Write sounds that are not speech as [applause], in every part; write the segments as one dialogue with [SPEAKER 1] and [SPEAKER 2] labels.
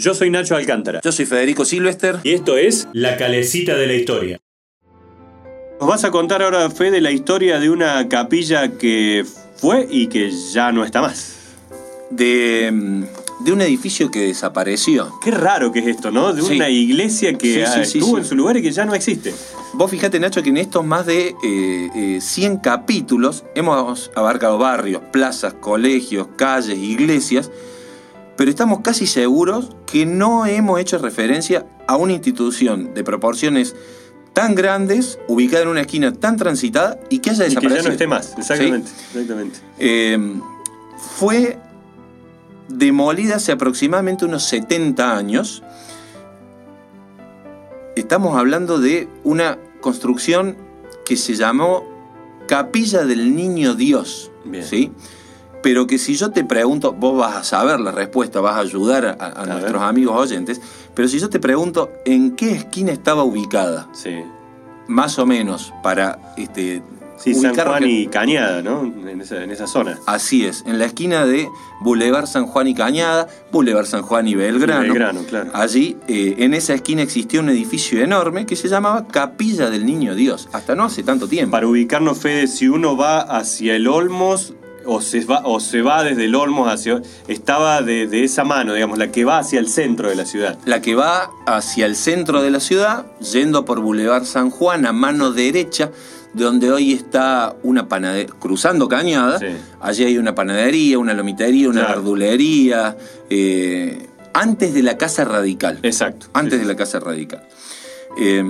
[SPEAKER 1] Yo soy Nacho Alcántara.
[SPEAKER 2] Yo soy Federico Silvester.
[SPEAKER 1] Y esto es La Calecita de la Historia. Nos vas a contar ahora, Fede, la historia de una capilla que fue y que ya no está más.
[SPEAKER 2] De, mm, de un edificio que desapareció.
[SPEAKER 1] Qué raro que es esto, ¿no? De
[SPEAKER 2] Sí.
[SPEAKER 1] una iglesia que
[SPEAKER 2] Sí, sí, sí,
[SPEAKER 1] estuvo
[SPEAKER 2] sí.
[SPEAKER 1] en su lugar y que ya no existe.
[SPEAKER 2] Vos fijate, Nacho, que en estos más de eh, eh, 100 capítulos hemos abarcado barrios, plazas, colegios, calles, iglesias, pero estamos casi seguros que no hemos hecho referencia a una institución de proporciones tan grandes, ubicada en una esquina tan transitada y que haya
[SPEAKER 1] Y que ya
[SPEAKER 2] desaparecido.
[SPEAKER 1] no esté más. Exactamente. exactamente.
[SPEAKER 2] Eh, fue demolida hace aproximadamente unos 70 años. Estamos hablando de una construcción que se llamó Capilla del Niño Dios.
[SPEAKER 1] Bien.
[SPEAKER 2] ¿sí? Pero que si yo te pregunto, vos vas a saber la respuesta, vas a ayudar a, nuestros amigos oyentes, pero si yo te pregunto en qué esquina estaba ubicada,
[SPEAKER 1] Sí.
[SPEAKER 2] más o menos, para este,
[SPEAKER 1] Sí, San Juan y Cañada, ¿no? En esa, en esa zona.
[SPEAKER 2] Así es, en la esquina de Boulevard San Juan y Cañada, Boulevard San Juan y Belgrano.
[SPEAKER 1] Belgrano, claro.
[SPEAKER 2] Allí, eh, en esa esquina existía un edificio enorme que se llamaba Capilla del Niño Dios, hasta no hace tanto tiempo.
[SPEAKER 1] Para ubicarnos, Fede, si uno va hacia el Olmos o se va, o se va desde el Olmos hacia... Estaba de, de esa mano, digamos, la que va hacia el centro de la ciudad.
[SPEAKER 2] La que va hacia el centro de la ciudad, yendo por Boulevard San Juan a mano derecha, donde hoy está una panadería, cruzando Cañada,
[SPEAKER 1] Sí.
[SPEAKER 2] allí hay una panadería, una lomitería, una
[SPEAKER 1] Claro.
[SPEAKER 2] verdulería, eh, antes de la Casa Radical.
[SPEAKER 1] Exacto.
[SPEAKER 2] antes
[SPEAKER 1] Sí,
[SPEAKER 2] de la Casa Radical. Eh,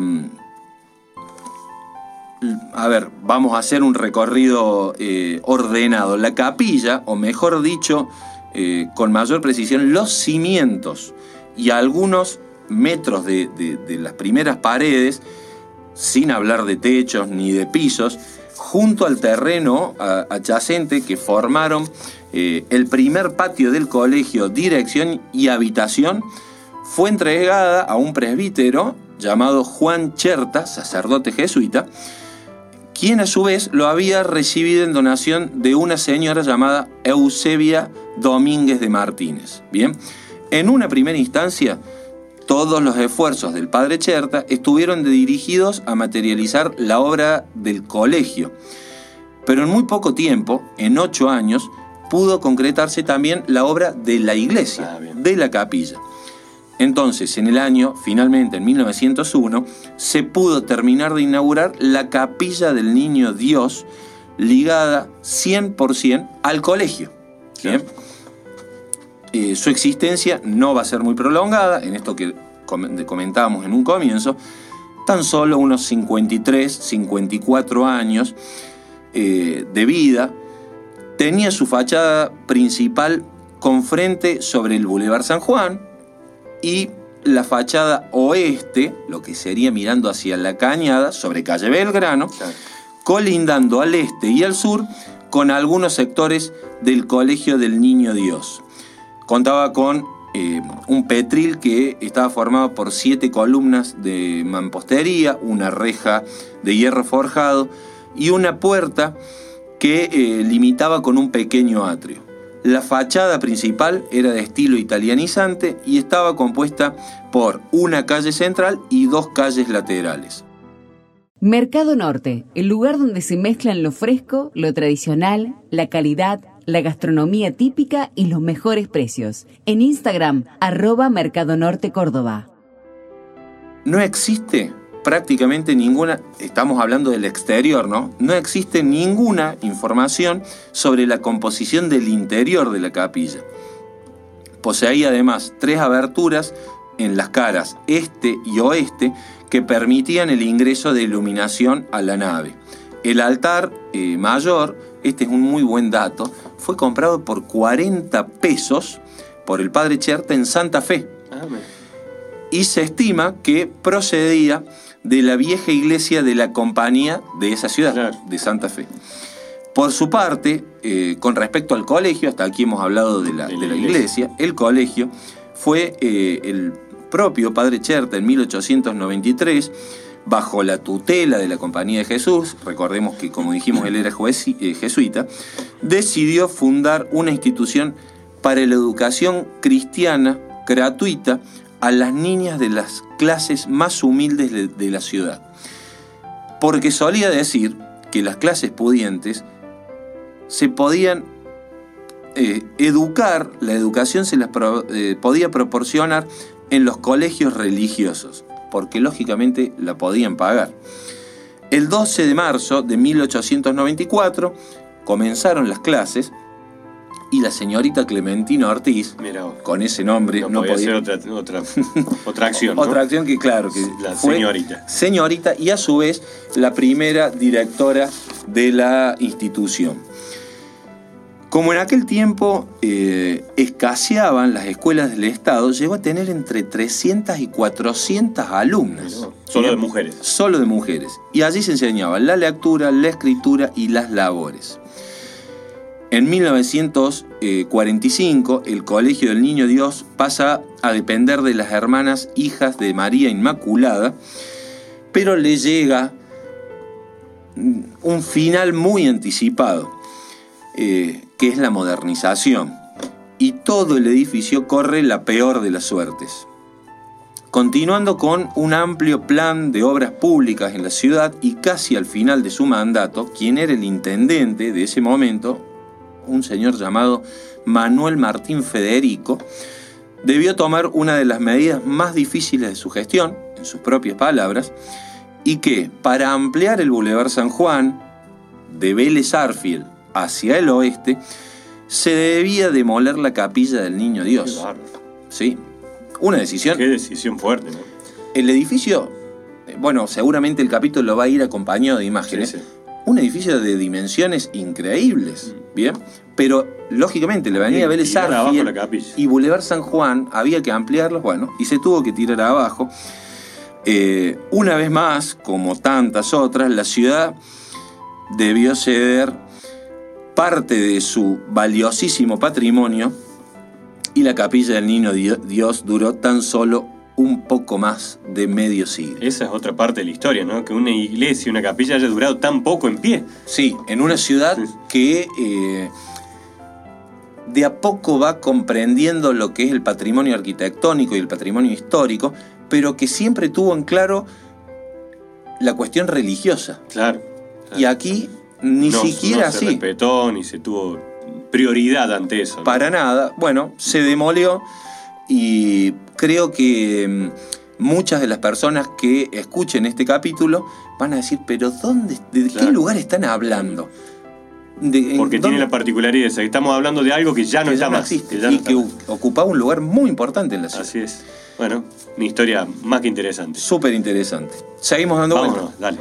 [SPEAKER 2] a ver, vamos a hacer un recorrido eh, ordenado. La capilla, o mejor dicho, eh, con mayor precisión, los cimientos y algunos metros de, las primeras paredes, sin hablar de techos ni de pisos, junto al terreno adyacente que formaron eh, el primer patio del colegio, dirección y habitación, fue entregada a un presbítero llamado Juan Cherta, sacerdote jesuita, quien a su vez lo había recibido en donación de una señora llamada Eusebia Domínguez de Martínez. Bien, en una primera instancia, todos los esfuerzos del padre Cherta estuvieron dirigidos a materializar la obra del colegio, pero en muy poco tiempo, en ocho años, pudo concretarse también la obra de la iglesia,
[SPEAKER 1] Ah,
[SPEAKER 2] de la capilla. Entonces, en el año, finalmente en 1901, se pudo terminar de inaugurar la capilla del Niño Dios, ligada 100% al colegio. Eh, su existencia no va a ser muy prolongada, en esto que com- comentábamos en un comienzo, tan solo unos 53, 54 años eh, de vida, tenía su fachada principal con frente sobre el Boulevard San Juan y la fachada oeste, lo que sería mirando hacia la cañada, sobre calle Belgrano,
[SPEAKER 1] Claro.
[SPEAKER 2] colindando al este y al sur con algunos sectores del Colegio del Niño Dios. Contaba con eh, un petril que estaba formado por siete columnas de mampostería, una reja de hierro forjado y una puerta que eh, limitaba con un pequeño atrio. La fachada principal era de estilo italianizante y estaba compuesta por una calle central y dos calles laterales.
[SPEAKER 3] Mercado Norte, el lugar donde se mezclan lo fresco, lo tradicional, la calidad, la gastronomía típica y los mejores precios. En Instagram, arroba Mercado Norte Córdoba.
[SPEAKER 2] no existe prácticamente ninguna, estamos hablando del exterior, ¿no? No existe ninguna información sobre la composición del interior de la capilla. Poseía además tres aberturas en las caras este y oeste que permitían el ingreso de iluminación a la nave. El altar eh, mayor, este es un muy buen dato, fue comprado por 40 pesos por el padre Cherta en Santa Fe
[SPEAKER 1] Ah,
[SPEAKER 2] y se estima que procedía de la vieja iglesia de la compañía de esa ciudad, de Santa Fe. Por su parte, eh, con respecto al colegio, hasta aquí hemos hablado de la,
[SPEAKER 1] De
[SPEAKER 2] de
[SPEAKER 1] la
[SPEAKER 2] iglesia, el colegio fue eh, el propio padre Cherta en 1893, bajo la tutela de la Compañía de Jesús, recordemos que como dijimos él era juez- eh, jesuita, decidió fundar una institución para la educación cristiana, gratuita a las niñas de las clases más humildes de, la ciudad. Porque solía decir que las clases pudientes se podían eh, educar, la educación se las eh, podía proporcionar en los colegios religiosos, porque lógicamente la podían pagar. El 12 de marzo de 1894 comenzaron las clases y la señorita Clementina Ortiz,
[SPEAKER 1] Mira,
[SPEAKER 2] con ese nombre,
[SPEAKER 1] no,
[SPEAKER 2] no,
[SPEAKER 1] podía
[SPEAKER 2] podía,
[SPEAKER 1] ser otra, otra, [laughs] otra acción. ¿no?
[SPEAKER 2] otra acción que claro, que
[SPEAKER 1] La
[SPEAKER 2] fue
[SPEAKER 1] señorita.
[SPEAKER 2] señorita y a su vez la primera directora de la institución. Como en aquel tiempo eh, escaseaban las escuelas del Estado, llegó a tener entre 300 y 400 alumnas.
[SPEAKER 1] Solo de mujeres.
[SPEAKER 2] Solo de mujeres. Y allí se enseñaba la lectura, la escritura y las labores. En 1945, el Colegio del Niño Dios pasa a depender de las hermanas hijas de María Inmaculada, pero le llega un final muy anticipado, eh, que es la modernización. Y todo el edificio corre la peor de las suertes. Continuando con un amplio plan de obras públicas en la ciudad y casi al final de su mandato, quien era el intendente de ese momento, un señor llamado Manuel Martín Federico, debió tomar una de las medidas más difíciles de su gestión, en sus propias palabras, y que para ampliar el Boulevard San Juan, de Vélez Arfield hacia el oeste, se debía demoler la capilla del Niño Dios. ¿Sí? Una decisión
[SPEAKER 1] Qué decisión fuerte, ¿no?
[SPEAKER 2] el edificio, eh, bueno, seguramente el capítulo va a ir acompañado de imágenes.
[SPEAKER 1] Sí, sí.
[SPEAKER 2] Un edificio de dimensiones increíbles, ¿bien? Pero lógicamente la avenida Vélez y Boulevard San Juan había que ampliarlos, bueno, y se tuvo que tirar abajo. Eh, una vez más, como tantas otras, la ciudad debió ceder parte de su valiosísimo patrimonio y la capilla del Niño Dio- Dios duró tan solo un poco más de medio siglo.
[SPEAKER 1] Esa es otra parte de la historia, ¿no? Que una iglesia, una capilla haya durado tan poco en pie.
[SPEAKER 2] Sí, en una ciudad que eh, de a poco va comprendiendo lo que es el patrimonio arquitectónico y el patrimonio histórico, pero que siempre tuvo en claro la cuestión religiosa.
[SPEAKER 1] Claro.
[SPEAKER 2] Y aquí ni
[SPEAKER 1] no,
[SPEAKER 2] siquiera
[SPEAKER 1] no se
[SPEAKER 2] así.
[SPEAKER 1] respetó ni se tuvo prioridad ante eso. ¿no?
[SPEAKER 2] Para nada. Bueno, se demolió y creo que mm, muchas de las personas que escuchen este capítulo van a decir, pero ¿dónde, ¿de qué lugar están hablando? De-
[SPEAKER 1] Porque tiene la particularidad esa, que estamos hablando de algo que ya no
[SPEAKER 2] que
[SPEAKER 1] está
[SPEAKER 2] ya no
[SPEAKER 1] más.
[SPEAKER 2] existe
[SPEAKER 1] que ya no
[SPEAKER 2] y que
[SPEAKER 1] más.
[SPEAKER 2] ocupaba un lugar muy importante en la ciudad.
[SPEAKER 1] Así es. Bueno, una historia más que interesante.
[SPEAKER 2] Súper interesante. Seguimos dando vueltas.
[SPEAKER 1] Vámonos, dale.